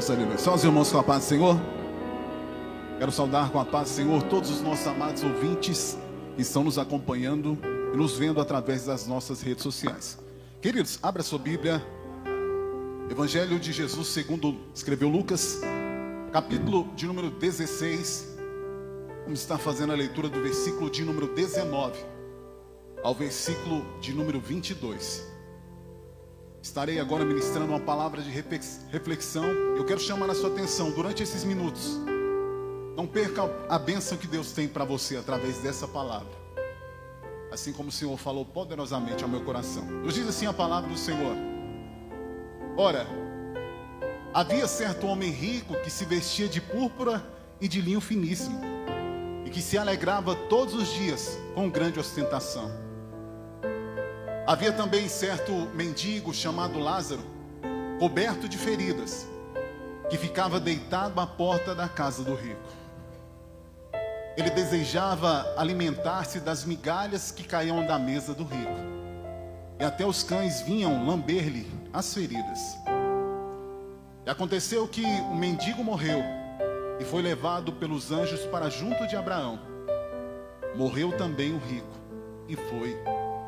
Deus, aleluia. Só os irmãos com a paz do Senhor. Quero saudar com a paz do Senhor todos os nossos amados ouvintes que estão nos acompanhando e nos vendo através das nossas redes sociais. Queridos, abra sua Bíblia. Evangelho de Jesus, segundo escreveu Lucas, capítulo de número 16. Vamos estar fazendo a leitura do versículo de número 19 ao versículo de número 22. Estarei agora ministrando uma palavra de reflexão. Eu quero chamar a sua atenção durante esses minutos. Não perca a bênção que Deus tem para você através dessa palavra. Assim como o Senhor falou poderosamente ao meu coração. Nos diz assim a palavra do Senhor. Ora, havia certo homem rico que se vestia de púrpura e de linho finíssimo, e que se alegrava todos os dias com grande ostentação. Havia também certo mendigo chamado Lázaro, coberto de feridas, que ficava deitado à porta da casa do rico. Ele desejava alimentar-se das migalhas que caíam da mesa do rico, e até os cães vinham lamber-lhe as feridas. E aconteceu que o mendigo morreu e foi levado pelos anjos para junto de Abraão. Morreu também o rico e foi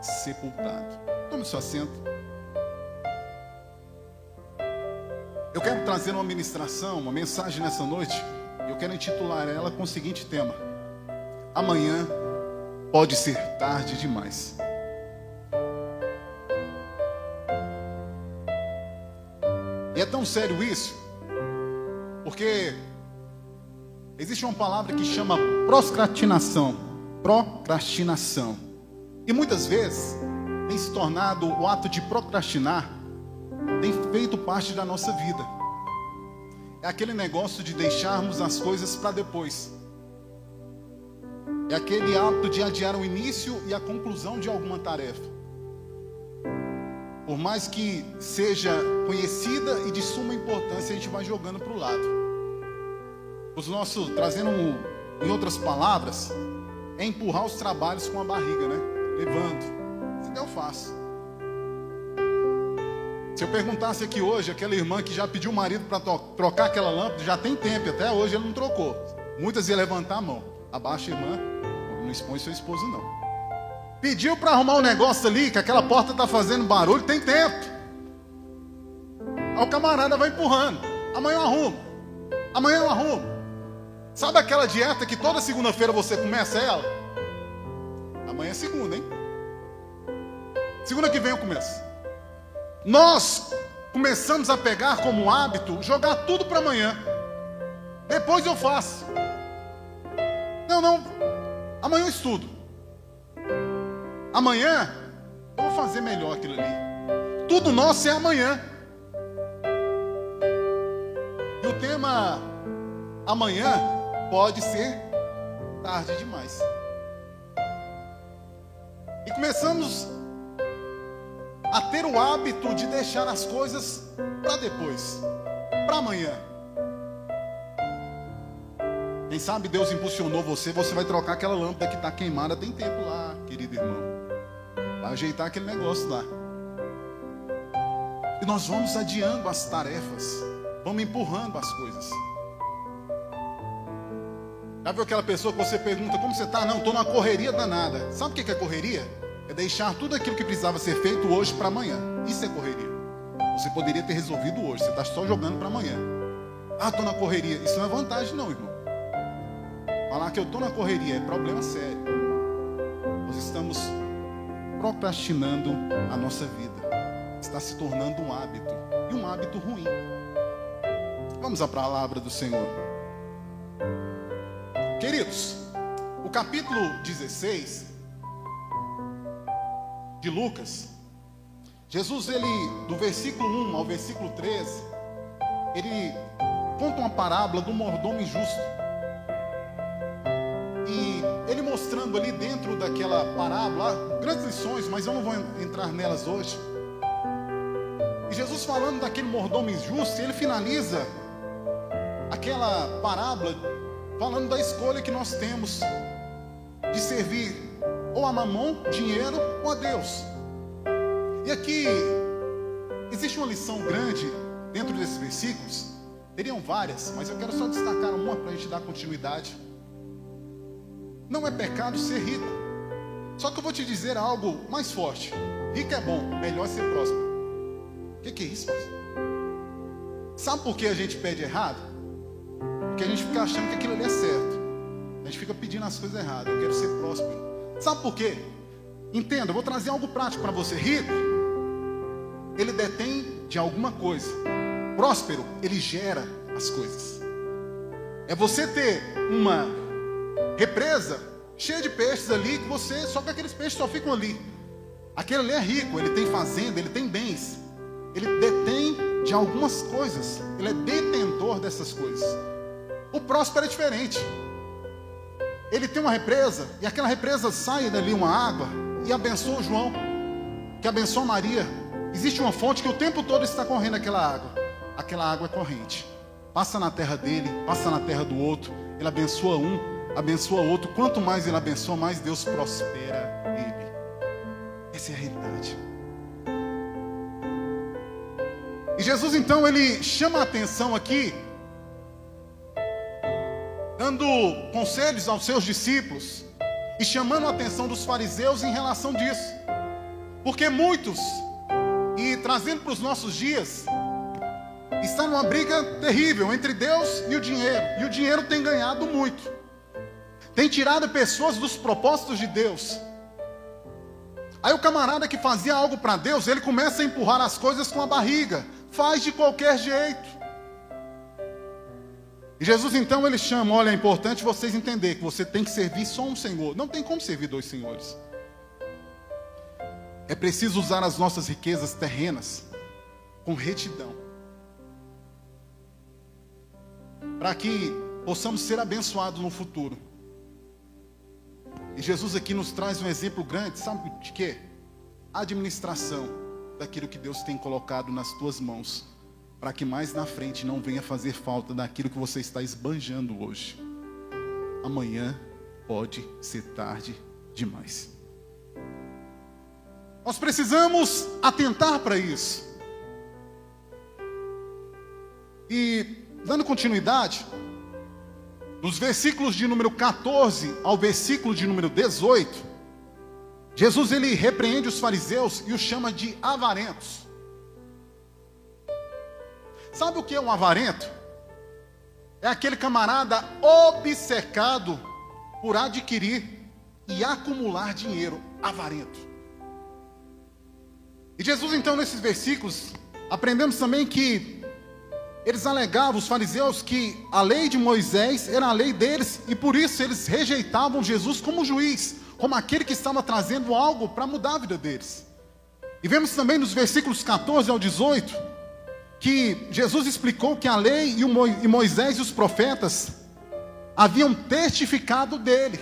sepultado. Tome seu assento. Eu quero trazer uma ministração, uma mensagem nessa noite. Eu quero intitular ela com o seguinte tema: Amanhã pode ser tarde demais. E é tão sério isso, porque existe uma palavra que chama procrastinação. Procrastinação. E muitas vezes tem se tornado o ato de procrastinar, tem feito parte da nossa vida. É aquele negócio de deixarmos as coisas para depois. É aquele ato de adiar o início e a conclusão de alguma tarefa. Por mais que seja conhecida e de suma importância, a gente vai jogando para o lado. Os nossos, trazendo em outras palavras, é empurrar os trabalhos com a barriga, né? Levando. Se eu faço. Se eu perguntasse aqui hoje, aquela irmã que já pediu o marido para trocar aquela lâmpada, já tem tempo, até hoje ele não trocou. Muitas iam levantar a mão. Abaixa, irmã, não expõe seu esposo, não. Pediu para arrumar um negócio ali, que aquela porta está fazendo barulho, tem tempo. Aí o camarada vai empurrando. Amanhã eu arrumo. Amanhã eu arrumo. Sabe aquela dieta que toda segunda-feira você começa ela? Amanhã é segunda, hein? Segunda que vem eu começo. Nós começamos a pegar como hábito jogar tudo para amanhã. Depois eu faço. Não, não. Amanhã eu estudo. Amanhã eu vou fazer melhor aquilo ali. Tudo nosso é amanhã. E o tema amanhã pode ser tarde demais. Começamos a ter o hábito de deixar as coisas para depois, para amanhã. Quem sabe Deus impulsionou você, você vai trocar aquela lâmpada que está queimada, tem tempo lá, querido irmão. Vai ajeitar aquele negócio lá. E nós vamos adiando as tarefas, vamos empurrando as coisas. Já viu aquela pessoa que você pergunta como você está? Não, estou numa correria danada. Sabe o que é correria? É deixar tudo aquilo que precisava ser feito hoje para amanhã. Isso é correria. Você poderia ter resolvido hoje, você está só jogando para amanhã. Ah, estou na correria. Isso não é vantagem, não, irmão. Falar que eu estou na correria é problema sério. Nós estamos procrastinando a nossa vida. Está se tornando um hábito. E um hábito ruim. Vamos à palavra do Senhor. Queridos, o capítulo 16 de Lucas, Jesus, ele, do versículo 1 ao versículo 13, ele conta uma parábola do mordomo injusto. E ele mostrando ali dentro daquela parábola grandes lições, mas eu não vou entrar nelas hoje. E Jesus falando daquele mordomo injusto, ele finaliza aquela parábola falando da escolha que nós temos de servir ou a mamão, dinheiro, ou a Deus. E aqui existe uma lição grande dentro desses versículos Teriam várias, mas eu quero só destacar uma para a gente dar continuidade. Não é pecado ser rico. Só que eu vou te dizer algo mais forte. Rico é bom, melhor é ser próspero. O que, que é isso? Sabe por que a gente pede errado? Porque a gente fica achando que aquilo ali é certo. A gente fica pedindo as coisas erradas. Eu quero ser próspero. Sabe por quê? Entenda, eu vou trazer algo prático para você. Rico, ele detém de alguma coisa. Próspero, ele gera as coisas. É você ter uma represa cheia de peixes ali que você, só que aqueles peixes só ficam ali. Aquele ali é rico, ele tem fazenda, ele tem bens. Ele detém de algumas coisas. Ele é detentor dessas coisas. O próspero é diferente. Ele tem uma represa e aquela represa sai dali uma água e abençoa João, que abençoa Maria. Existe uma fonte que o tempo todo está correndo aquela água. Aquela água é corrente. Passa na terra dele, passa na terra do outro. Ele abençoa um, abençoa outro. Quanto mais ele abençoa, mais Deus prospera ele. Essa é a realidade. E Jesus então ele chama a atenção aqui, dando conselhos aos seus discípulos e chamando a atenção dos fariseus em relação disso. Porque muitos, e trazendo para os nossos dias, está numa briga terrível entre Deus e o dinheiro. E o dinheiro tem ganhado muito. Tem tirado pessoas dos propósitos de Deus. Aí o camarada que fazia algo para Deus, ele começa a empurrar as coisas com a barriga. Faz de qualquer jeito. E Jesus então ele chama, olha, é importante vocês entenderem que você tem que servir só um Senhor. Não tem como servir dois senhores. É preciso usar as nossas riquezas terrenas com retidão. Para que possamos ser abençoados no futuro. E Jesus aqui nos traz um exemplo grande, sabe de quê? Administração daquilo que Deus tem colocado nas tuas mãos para que mais na frente não venha fazer falta daquilo que você está esbanjando hoje. Amanhã pode ser tarde demais. Nós precisamos atentar para isso. E, dando continuidade, nos versículos de número 14 ao versículo de número 18, Jesus ele repreende os fariseus e os chama de avarentos. Sabe o que é um avarento? É aquele camarada obcecado por adquirir e acumular dinheiro, avarento. E Jesus, então, nesses versículos, aprendemos também que eles alegavam, os fariseus, que a lei de Moisés era a lei deles, e por isso eles rejeitavam Jesus como juiz, como aquele que estava trazendo algo para mudar a vida deles. E vemos também nos versículos 14 ao 18 que Jesus explicou que a lei e Moisés e os profetas haviam testificado dele.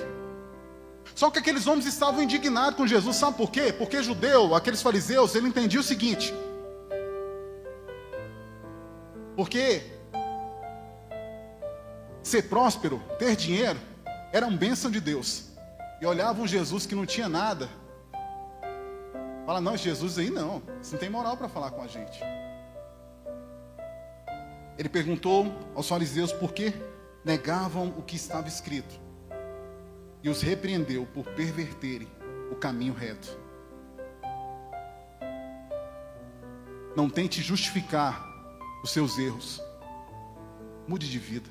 Só que aqueles homens estavam indignados com Jesus, sabe por quê? Porque judeu, aqueles fariseus, ele entendia o seguinte: porque ser próspero, ter dinheiro, era uma bênção de Deus. E olhavam Jesus que não tinha nada. Fala, não, Jesus aí não, você não tem moral para falar com a gente. Ele perguntou aos fariseus por que negavam o que estava escrito e os repreendeu por perverterem o caminho reto. Não tente justificar os seus erros. Mude de vida.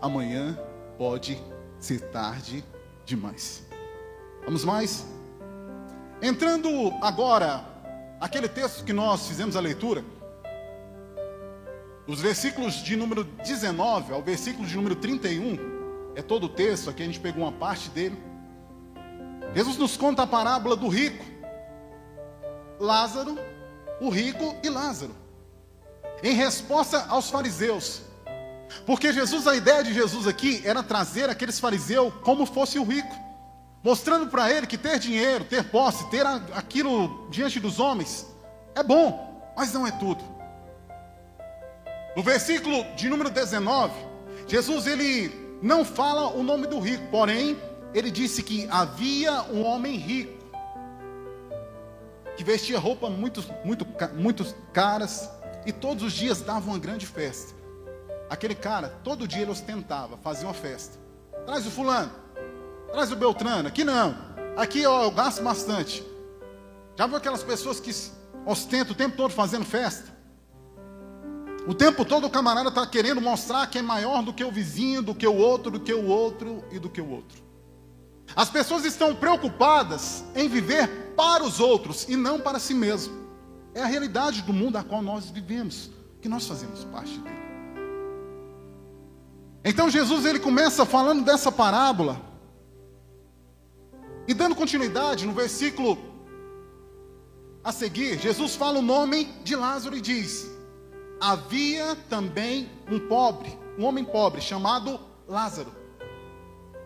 Amanhã pode ser tarde demais. Vamos mais? Entrando agora, aquele texto que nós fizemos a leitura. Os versículos de número 19 ao versículo de número 31, é todo o texto, aqui a gente pegou uma parte dele. Jesus nos conta a parábola do rico, Lázaro, o rico e Lázaro, em resposta aos fariseus. Porque Jesus, a ideia de Jesus aqui era trazer aqueles fariseus como fosse o rico, mostrando para ele que ter dinheiro, ter posse, ter aquilo diante dos homens é bom, mas não é tudo. No versículo de número 19, Jesus ele não fala o nome do rico, porém ele disse que havia um homem rico que vestia roupas muito, muito, muito caras, e todos os dias dava uma grande festa. Aquele cara, todo dia ele ostentava, fazia uma festa. Traz o fulano, traz o Beltrano, aqui não. Aqui ó, eu gasto bastante. Já viu aquelas pessoas que ostentam o tempo todo fazendo festa? O tempo todo o camarada está querendo mostrar que é maior do que o vizinho, do que o outro, do que o outro e do que o outro. As pessoas estão preocupadas em viver para os outros e não para si mesmo. É a realidade do mundo a qual nós vivemos, que nós fazemos parte dele. Então Jesus ele começa falando dessa parábola e dando continuidade no versículo a seguir, Jesus fala o nome de Lázaro e diz: havia também um pobre, um homem pobre, chamado Lázaro,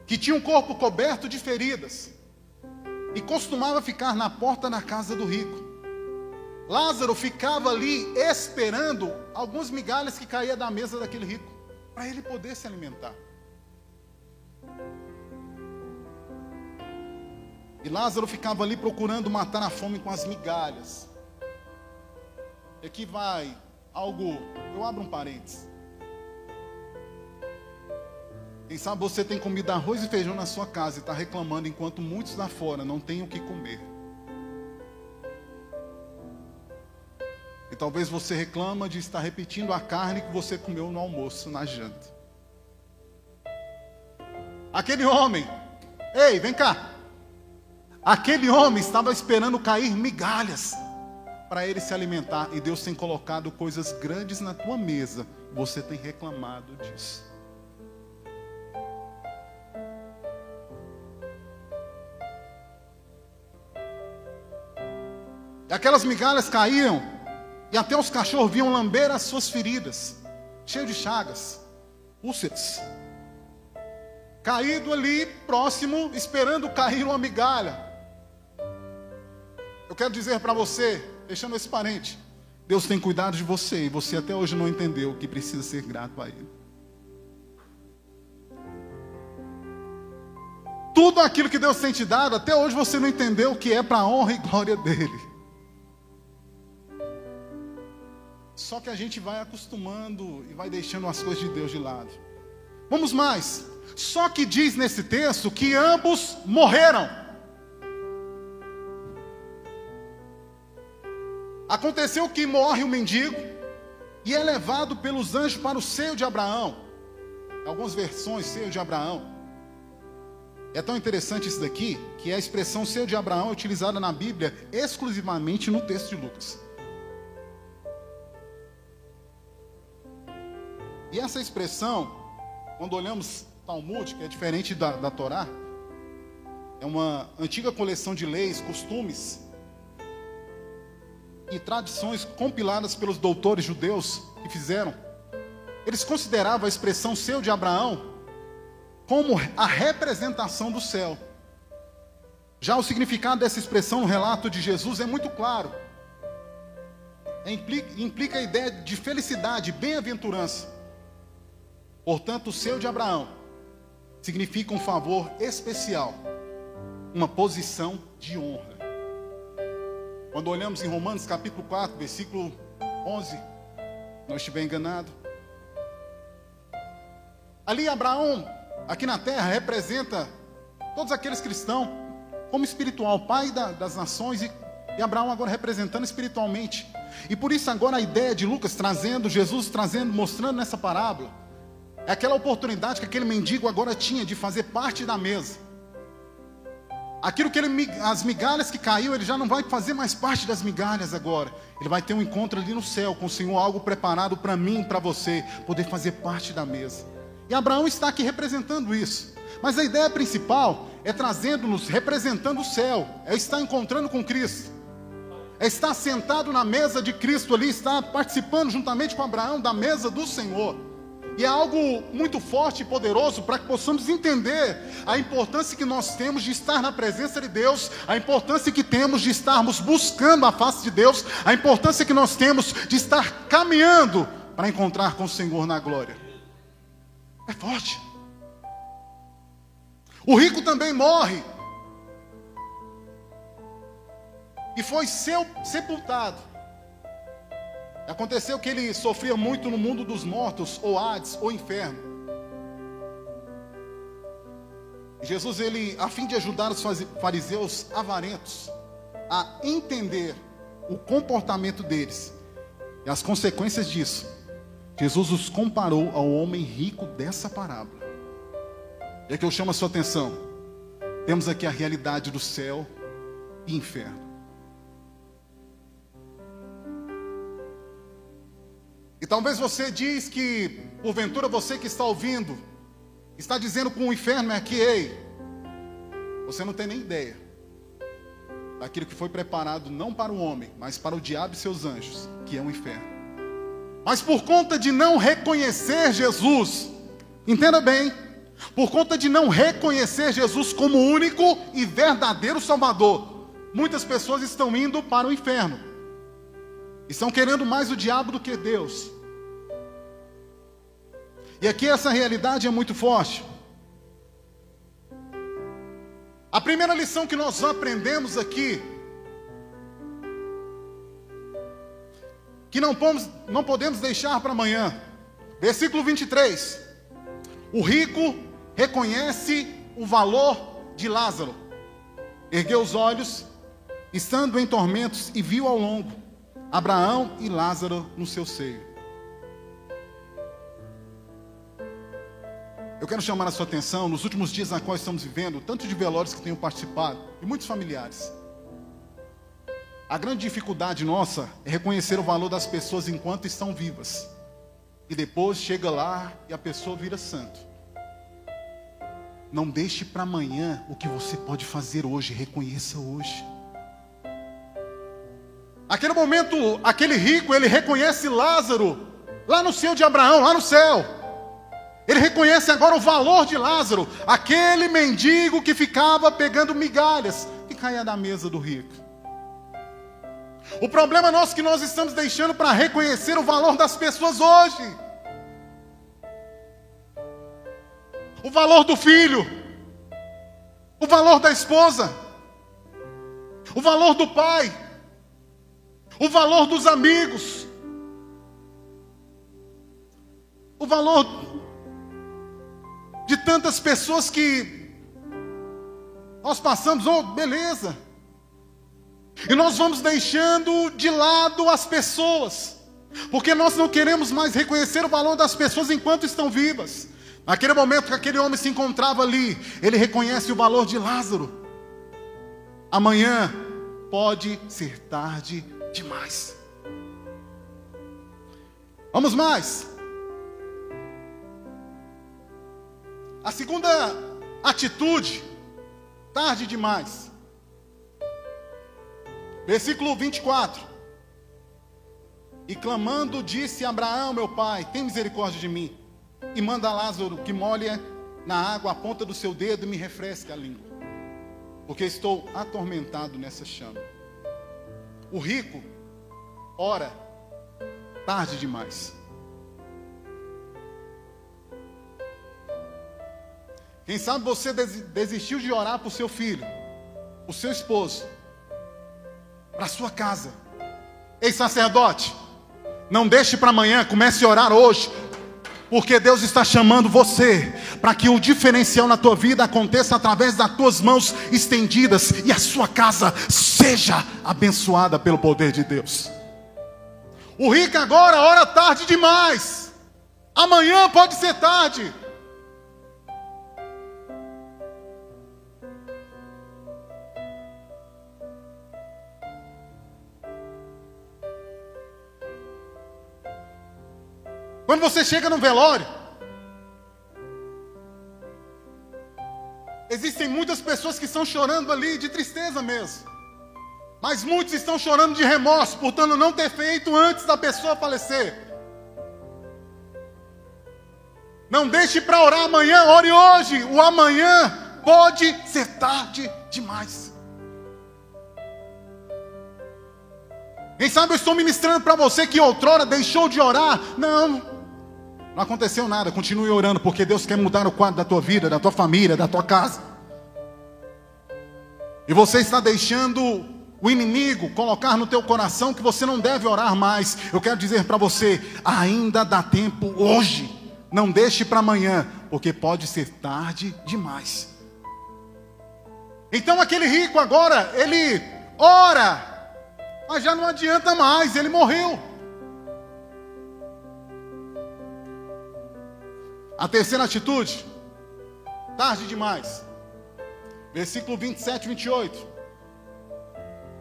que tinha um corpo coberto de feridas e costumava ficar na porta da casa do rico. Lázaro ficava ali esperando algumas migalhas que caíam da mesa daquele rico, para ele poder se alimentar. E Lázaro ficava ali procurando matar a fome com as migalhas. E aqui vai algo, eu abro um parênteses. Quem sabe você tem comido arroz e feijão na sua casa e está reclamando enquanto muitos lá fora não têm o que comer. E talvez você reclama de estar repetindo a carne que você comeu no almoço, na janta. Aquele homem, ei, vem cá. Aquele homem estava esperando cair migalhas para ele se alimentar e Deus tem colocado coisas grandes na tua mesa, você tem reclamado disso. E aquelas migalhas caíam e até os cachorros vinham lamber as suas feridas, cheio de chagas, úlceras. Caído ali, próximo, esperando cair uma migalha. Eu quero dizer para você, deixando esse parente. Deus tem cuidado de você e você até hoje não entendeu que precisa ser grato a Ele. Tudo aquilo que Deus tem te dado, até hoje você não entendeu que é para a honra e glória dEle. Só que a gente vai acostumando e vai deixando as coisas de Deus de lado. Vamos mais. Só que diz nesse texto que ambos morreram. Aconteceu que morre o mendigo e é levado pelos anjos para o seio de Abraão. Algumas versões, seio de Abraão. É tão interessante isso daqui que a expressão seio de Abraão é utilizada na Bíblia exclusivamente no texto de Lucas. E essa expressão, quando olhamos Talmud, que é diferente da, da Torá, é uma antiga coleção de leis, costumes e tradições compiladas pelos doutores judeus que fizeram, eles consideravam a expressão seu de Abraão como a representação do céu. Já o significado dessa expressão no relato de Jesus é muito claro. É, implica, implica a ideia de felicidade, bem-aventurança. Portanto, o seu de Abraão significa um favor especial, uma posição de honra. Quando olhamos em Romanos capítulo 4, versículo 11, não estiver enganado. Ali Abraão, aqui na terra, representa todos aqueles cristãos como espiritual, pai da, das nações e, e Abraão agora representando espiritualmente. E por isso agora a ideia de Lucas trazendo, Jesus trazendo, mostrando nessa parábola, é aquela oportunidade que aquele mendigo agora tinha de fazer parte da mesa. Aquilo que ele, as migalhas que caiu, ele já não vai fazer mais parte das migalhas agora. Ele vai ter um encontro ali no céu com o Senhor, algo preparado para mim, para você, poder fazer parte da mesa. E Abraão está aqui representando isso. Mas a ideia principal é trazendo-nos, representando o céu, é estar encontrando com Cristo, é estar sentado na mesa de Cristo ali, estar participando juntamente com Abraão da mesa do Senhor. E é algo muito forte e poderoso para que possamos entender a importância que nós temos de estar na presença de Deus, a importância que temos de estarmos buscando a face de Deus, a importância que nós temos de estar caminhando para encontrar com o Senhor na glória. É forte. O rico também morre. E foi sepultado. Aconteceu que ele sofria muito no mundo dos mortos, ou Hades, ou inferno. Jesus, ele, a fim de ajudar os fariseus avarentos a entender o comportamento deles e as consequências disso, Jesus os comparou ao homem rico dessa parábola. E é que eu chamo a sua atenção. Temos aqui a realidade do céu e inferno. E talvez você diz que, porventura, você que está ouvindo, está dizendo com o inferno é aqui, ei, você não tem nem ideia daquilo que foi preparado não para o homem, mas para o diabo e seus anjos, que é o inferno. Mas por conta de não reconhecer Jesus, entenda bem, por conta de não reconhecer Jesus como único e verdadeiro Salvador, muitas pessoas estão indo para o inferno. Estão querendo mais o diabo do que Deus. E aqui essa realidade é muito forte. A primeira lição que nós aprendemos aqui, que não podemos, não podemos deixar para amanhã, versículo 23. O rico reconhece o valor de Lázaro, ergueu os olhos, estando em tormentos, e viu ao longo Abraão e Lázaro no seu seio. Eu quero chamar a sua atenção nos últimos dias na qual estamos vivendo, tanto de velórios que tenho participado e muitos familiares. A grande dificuldade nossa é reconhecer o valor das pessoas enquanto estão vivas. E depois chega lá e a pessoa vira santo. Não deixe para amanhã o que você pode fazer hoje, reconheça hoje. Aquele momento, aquele rico, ele reconhece Lázaro lá no céu de Abraão, lá no céu. Ele reconhece agora o valor de Lázaro, aquele mendigo que ficava pegando migalhas que caía da mesa do rico. O problema nosso é que nós estamos deixando para reconhecer o valor das pessoas hoje. O valor do filho, o valor da esposa, o valor do pai, o valor dos amigos, o valor tantas pessoas que nós passamos, oh, beleza. E nós vamos deixando de lado as pessoas, porque nós não queremos mais reconhecer o valor das pessoas enquanto estão vivas. Naquele momento que aquele homem se encontrava ali, ele reconhece o valor de Lázaro. Amanhã pode ser tarde demais. Vamos mais. A segunda atitude, tarde demais. Versículo 24. E clamando, disse Abraão, meu pai: Tem misericórdia de mim. E manda Lázaro que molhe na água a ponta do seu dedo e me refresque a língua. Porque estou atormentado nessa chama. O rico ora tarde demais. Quem sabe você desistiu de orar para o seu filho, o seu esposo, para a sua casa. Ei, sacerdote, não deixe para amanhã, comece a orar hoje. Porque Deus está chamando você para que o diferencial na tua vida aconteça através das tuas mãos estendidas e a sua casa seja abençoada pelo poder de Deus. O rico agora ora tarde demais. Amanhã pode ser tarde. Quando você chega no velório, existem muitas pessoas que estão chorando ali de tristeza mesmo. Mas muitos estão chorando de remorso, portanto não ter feito antes da pessoa falecer. Não deixe para orar amanhã, ore hoje. O amanhã pode ser tarde demais. Quem sabe eu estou ministrando para você que outrora deixou de orar? Não. Não aconteceu nada, continue orando, porque Deus quer mudar o quadro da tua vida, da tua família, da tua casa. E você está deixando o inimigo colocar no teu coração que você não deve orar mais, eu quero dizer para você, ainda dá tempo hoje. Não deixe para amanhã, porque pode ser tarde demais. Então aquele rico agora, ele ora, mas já não adianta mais, ele morreu. A terceira atitude, tarde demais. Versículo 27 e 28.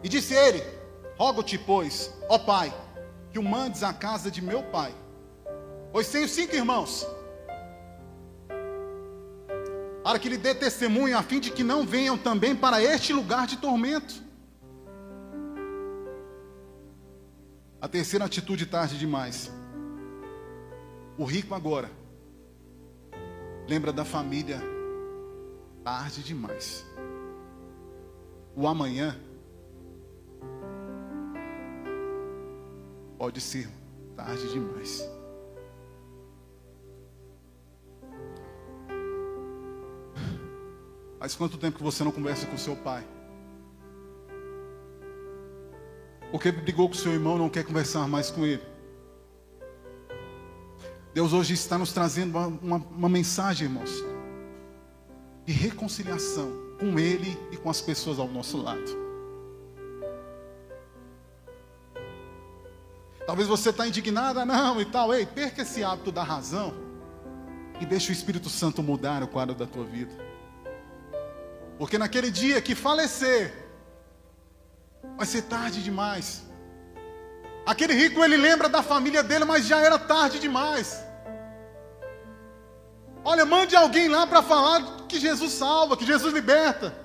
E disse ele: Rogo-te, pois, ó pai, que o mandes à casa de meu pai, pois tenho cinco irmãos, para que lhe dê testemunho, a fim de que não venham também para este lugar de tormento. A terceira atitude tarde demais. O rico agora lembra da família tarde demais. O amanhã pode ser tarde demais. Faz quanto tempo que você não conversa com seu pai? Porque brigou com seu irmão, não quer conversar mais com ele. Deus hoje está nos trazendo uma, uma, uma mensagem, irmãos, de reconciliação com Ele e com as pessoas ao nosso lado. Talvez você está indignada, não e tal. Ei, perca esse hábito da razão e deixe o Espírito Santo mudar o quadro da tua vida. Porque naquele dia que falecer, vai ser tarde demais. Aquele rico ele lembra da família dele, mas já era tarde demais. Olha, mande alguém lá para falar que Jesus salva, que Jesus liberta.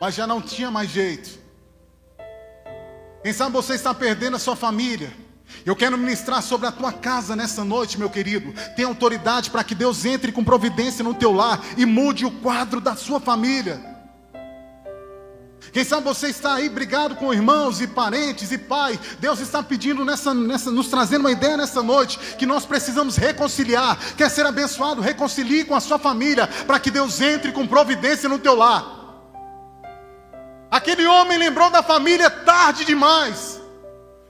Mas já não tinha mais jeito. Quem sabe você está perdendo a sua família. Eu quero ministrar sobre a tua casa nessa noite, meu querido. Tem autoridade para que Deus entre com providência no teu lar e mude o quadro da sua família. Quem sabe você está aí brigado com irmãos e parentes e pai. Deus está pedindo nessa, nessa, nos trazendo uma ideia nessa noite que nós precisamos reconciliar. Quer ser abençoado? Reconcilie com a sua família para que Deus entre com providência no teu lar. Aquele homem lembrou da família tarde demais.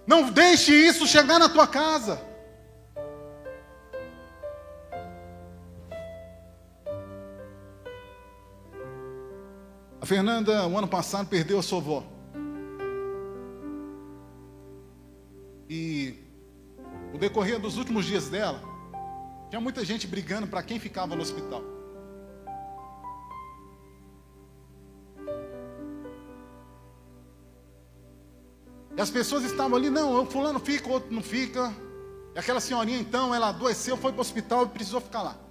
Não deixe isso chegar na tua casa. A Fernanda, o ano passado, perdeu a sua avó. E o decorrer dos últimos dias dela, tinha muita gente brigando para quem ficava no hospital. E as pessoas estavam ali, não, fulano fica, o outro não fica. E aquela senhorinha então, ela adoeceu, foi para o hospital e precisou ficar lá.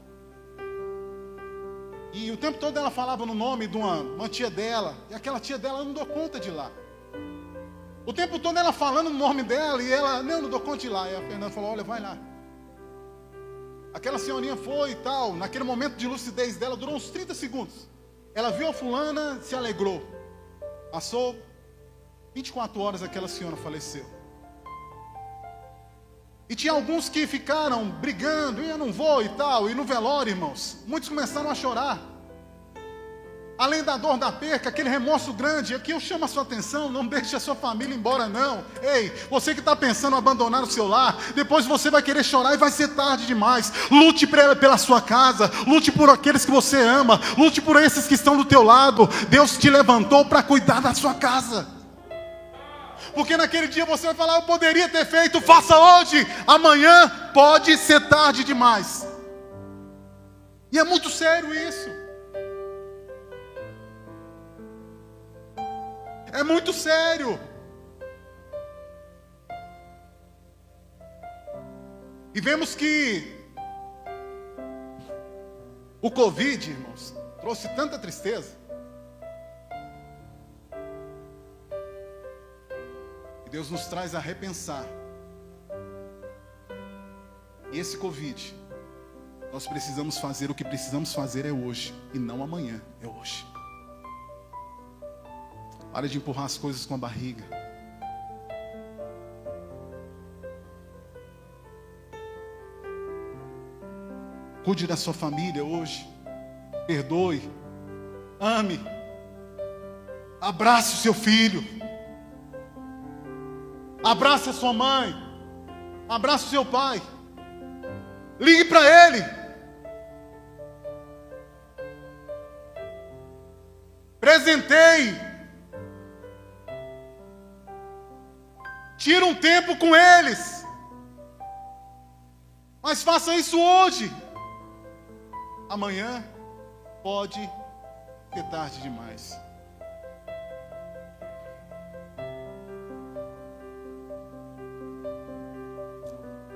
E o tempo todo ela falava no nome de uma, uma tia dela. E aquela tia dela não deu conta de lá. O tempo todo ela falando no nome dela e ela, não, não dou conta de lá. E a Fernanda falou, olha, vai lá. Aquela senhorinha foi e tal. Naquele momento de lucidez dela, durou uns 30 segundos. Ela viu a fulana, se alegrou. Passou 24 horas aquela senhora faleceu. E tinha alguns que ficaram brigando, e eu não vou e tal, e no velório, irmãos, muitos começaram a chorar. Além da dor da perca, aquele remorso grande, aqui eu chamo a sua atenção, não deixe a sua família embora não. Ei, você que está pensando em abandonar o seu lar, depois você vai querer chorar e vai ser tarde demais. Lute pela sua casa, lute por aqueles que você ama, lute por esses que estão do teu lado. Deus te levantou para cuidar da sua casa porque naquele dia você vai falar: Eu poderia ter feito, faça hoje, amanhã pode ser tarde demais. E é muito sério isso. É muito sério. E vemos que o Covid, irmãos, trouxe tanta tristeza. E Deus nos traz a repensar. E esse Covid, nós precisamos fazer o que precisamos fazer é hoje e não amanhã, é hoje. Para de empurrar as coisas com a barriga. Cuide da sua família hoje. Perdoe. Ame. Abrace o seu filho. Abrace a sua mãe. Abrace o seu pai. Ligue para ele. Presenteie. Tira um tempo com eles. Mas faça isso hoje. Amanhã pode ser tarde demais.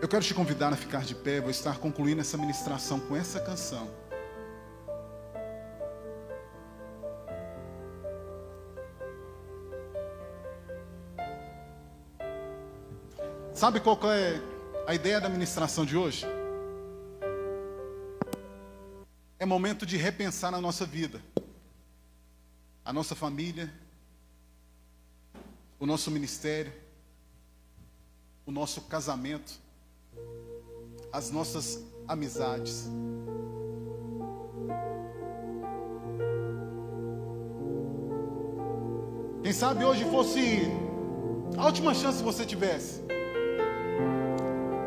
Eu quero te convidar a ficar de pé, vou estar concluindo essa ministração com essa canção. Sabe qual é a ideia da ministração de hoje? É momento de repensar na nossa vida, a nossa família, o nosso ministério, o nosso casamento, as nossas amizades. Quem sabe hoje fosse a última chance que você tivesse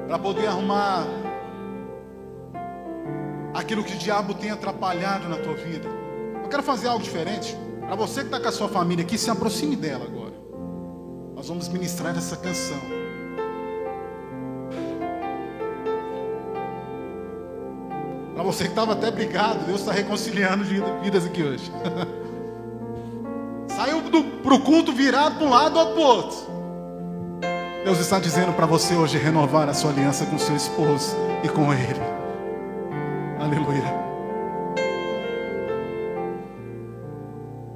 para poder arrumar aquilo que o diabo tem atrapalhado na tua vida. Eu quero fazer algo diferente. Para você que está com a sua família aqui, se aproxime dela agora. Nós vamos ministrar essa canção. Para você que estava até brigado, Deus está reconciliando vidas aqui hoje. Saiu para o culto virado para um lado ou para o outro. Deus está dizendo para você hoje renovar a sua aliança com seu esposo e com ele. Aleluia.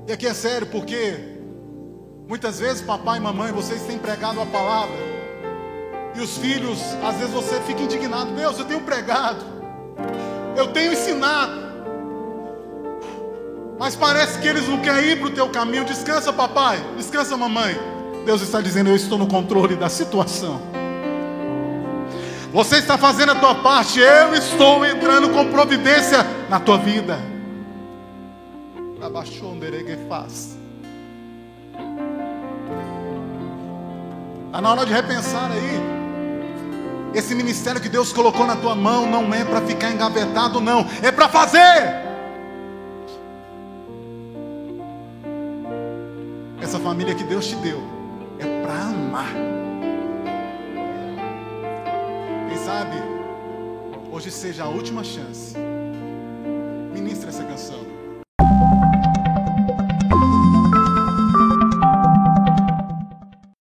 E aqui é sério, porque muitas vezes papai e mamãe, vocês têm pregado a palavra. E os filhos, às vezes você fica indignado. Deus, eu tenho pregado. Eu tenho ensinado. Mas parece que eles não querem ir para o teu caminho. Descansa, papai. Descansa, mamãe. Deus está dizendo: Eu estou no controle da situação. Você está fazendo a tua parte, eu estou entrando com providência na tua vida. Está na hora de repensar aí. Esse ministério que Deus colocou na tua mão não é para ficar engavetado, não, é para fazer. Essa família que Deus te deu é para amar. Quem sabe hoje seja a última chance. Ministre essa canção.